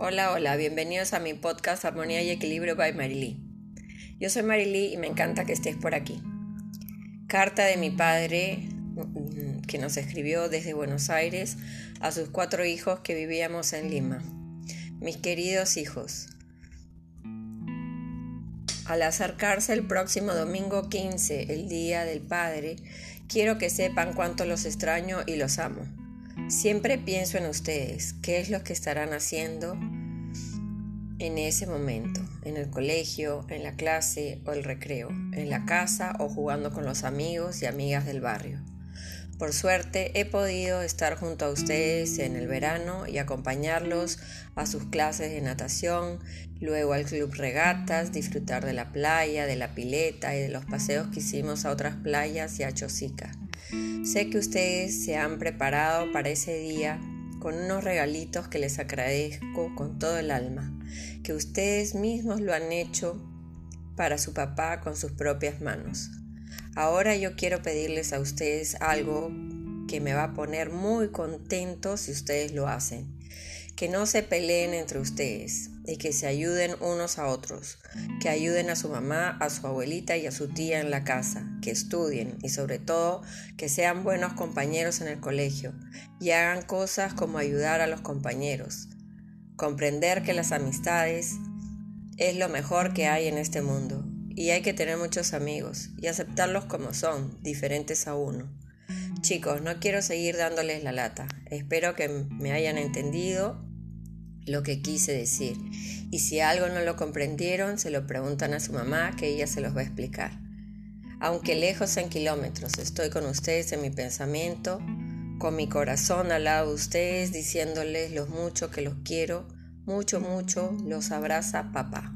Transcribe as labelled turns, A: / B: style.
A: Hola, hola, bienvenidos a mi podcast Armonía y Equilibrio by Marily. Yo soy Marily y me encanta que estés por aquí. Carta de mi padre mm, que nos escribió desde Buenos Aires a sus cuatro hijos que vivíamos en Lima. Mis queridos hijos, al acercarse el próximo domingo 15, el Día del Padre, quiero que sepan cuánto los extraño y los amo. Siempre pienso en ustedes, qué es lo que estarán haciendo en ese momento, en el colegio, en la clase o el recreo, en la casa o jugando con los amigos y amigas del barrio. Por suerte he podido estar junto a ustedes en el verano y acompañarlos a sus clases de natación, luego al club regatas, disfrutar de la playa, de la pileta y de los paseos que hicimos a otras playas y a Chosica. Sé que ustedes se han preparado para ese día con unos regalitos que les agradezco con todo el alma, que ustedes mismos lo han hecho para su papá con sus propias manos. Ahora yo quiero pedirles a ustedes algo que me va a poner muy contento si ustedes lo hacen que no se peleen entre ustedes y que se ayuden unos a otros, que ayuden a su mamá, a su abuelita y a su tía en la casa, que estudien y sobre todo que sean buenos compañeros en el colegio y hagan cosas como ayudar a los compañeros, comprender que las amistades es lo mejor que hay en este mundo y hay que tener muchos amigos y aceptarlos como son, diferentes a uno. Chicos, no quiero seguir dándoles la lata. Espero que me hayan entendido lo que quise decir. Y si algo no lo comprendieron, se lo preguntan a su mamá, que ella se los va a explicar. Aunque lejos en kilómetros, estoy con ustedes en mi pensamiento, con mi corazón al lado de ustedes, diciéndoles lo mucho que los quiero, mucho, mucho, los abraza papá.